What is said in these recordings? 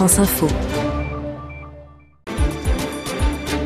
France Info.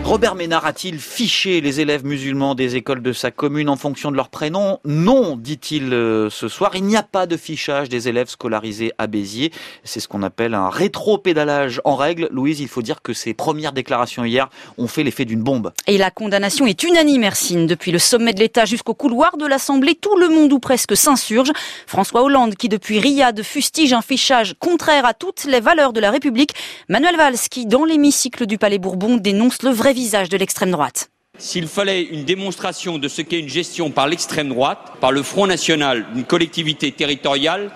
Robert Ménard a-t-il fiché les élèves musulmans des écoles de sa commune en fonction de leur prénom? Non, dit-il euh, ce soir. Il n'y a pas de fichage des élèves scolarisés à Béziers. C'est ce qu'on appelle un rétro-pédalage en règle. Louise, il faut dire que ces premières déclarations hier ont fait l'effet d'une bombe. Et la condamnation est unanime, Ersine. Depuis le sommet de l'État jusqu'au couloir de l'Assemblée, tout le monde ou presque s'insurge. François Hollande, qui depuis Riyad fustige un fichage contraire à toutes les valeurs de la République. Manuel Valls, qui dans l'hémicycle du Palais Bourbon dénonce le vrai visage de l'extrême droite. S'il fallait une démonstration de ce qu'est une gestion par l'extrême droite, par le Front National d'une collectivité territoriale,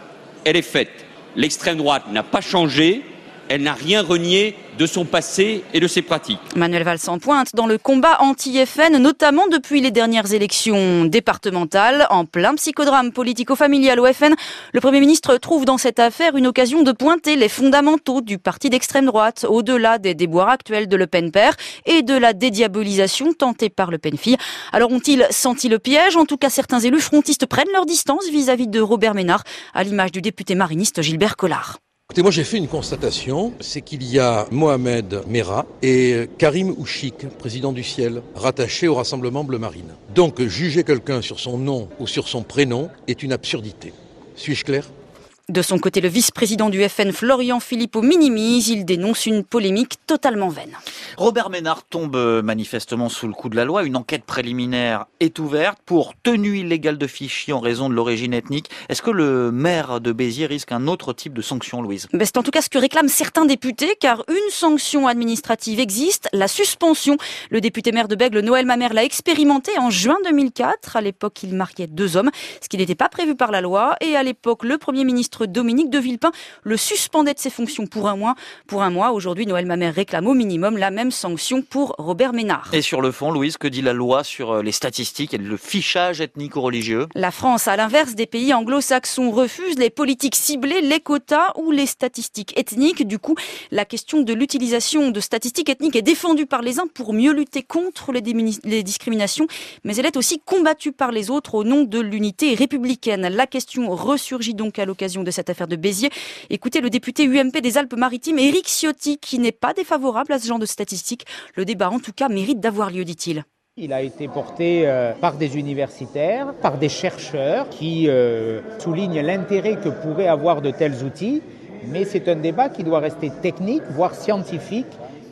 elle est faite. L'extrême droite n'a pas changé, elle n'a rien renié de son passé et de ses pratiques. Manuel Valls en pointe dans le combat anti-FN, notamment depuis les dernières élections départementales. En plein psychodrame politico-familial au FN, le Premier ministre trouve dans cette affaire une occasion de pointer les fondamentaux du parti d'extrême droite, au-delà des déboires actuels de Le Pen père et de la dédiabolisation tentée par Le Pen fille. Alors ont-ils senti le piège? En tout cas, certains élus frontistes prennent leur distance vis-à-vis de Robert Ménard, à l'image du député mariniste Gilbert Collard. Écoutez, moi j'ai fait une constatation, c'est qu'il y a Mohamed Merah et Karim Ouchik, président du ciel, rattaché au Rassemblement Bleu Marine. Donc juger quelqu'un sur son nom ou sur son prénom est une absurdité. Suis-je clair? De son côté, le vice-président du FN, Florian Philippot, minimise. Il dénonce une polémique totalement vaine. Robert Ménard tombe euh, manifestement sous le coup de la loi. Une enquête préliminaire est ouverte pour tenue illégale de fichiers en raison de l'origine ethnique. Est-ce que le maire de Béziers risque un autre type de sanction, Louise? C'est en tout cas ce que réclament certains députés, car une sanction administrative existe, la suspension. Le député maire de Bègle, Noël Mamère, l'a expérimenté en juin 2004. À l'époque, il mariait deux hommes, ce qui n'était pas prévu par la loi. Et à l'époque, le Premier ministre Dominique de Villepin le suspendait de ses fonctions pour un mois. Pour un mois, aujourd'hui, Noël Mamère réclame au minimum la même sanction pour Robert Ménard. Et sur le fond, Louise, que dit la loi sur euh, les statistiques et le fichage ethnico-religieux? La France, à l'inverse des pays anglo-saxons, refuse les politiques ciblées, les quotas ou les statistiques ethniques. Du coup, la question de l'utilisation de statistiques ethniques est défendue par les uns pour mieux lutter contre les, les discriminations, mais elle est aussi combattue par les autres au nom de l'unité républicaine. La question ressurgit donc à l'occasion de cette affaire de Béziers. Écoutez le député UMP des Alpes-Maritimes, Éric Ciotti, qui n'est pas défavorable à ce genre de statistiques. Le débat, en tout cas, mérite d'avoir lieu, dit-il. Il a été porté euh, par des universitaires, par des chercheurs qui euh, soulignent l'intérêt que pourraient avoir de tels outils, mais c'est un débat qui doit rester technique, voire scientifique,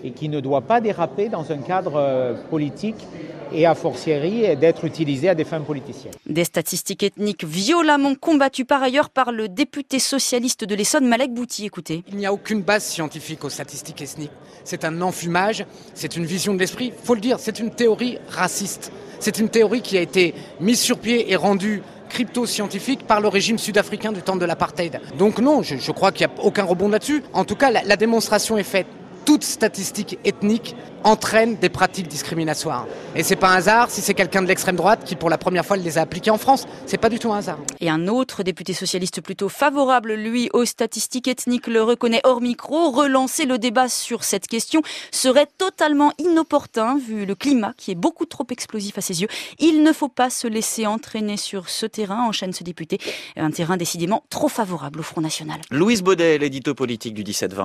et qui ne doit pas déraper dans un cadre euh, politique et a fortiori d'être utilisé à des fins politiciennes. Des statistiques ethniques violemment combattues par ailleurs par le député socialiste de l'Essonne, Malek Bouti. Écoutez. Il n'y a aucune base scientifique aux statistiques ethniques. C'est un enfumage, c'est une vision de l'esprit. Faut le dire, c'est une théorie raciste. C'est une théorie qui a été mise sur pied et rendue crypto-scientifique par le régime sud-africain du temps de l'apartheid. Donc non, je, crois qu'il n'y a aucun rebond là-dessus. En tout cas, la démonstration est faite toute statistique ethnique entraîne des pratiques discriminatoires. Et c'est pas un hasard si c'est quelqu'un de l'extrême droite qui pour la première fois les a appliquées en France. C'est pas du tout un hasard. Et un autre député socialiste plutôt favorable, lui, aux statistiques ethniques, le reconnaît hors micro. Relancer le débat sur cette question serait totalement inopportun vu le climat qui est beaucoup trop explosif à ses yeux. Il ne faut pas se laisser entraîner sur ce terrain, enchaîne ce député. Un terrain décidément trop favorable au Front National. Louise Baudet, l'édito politique du 17-20.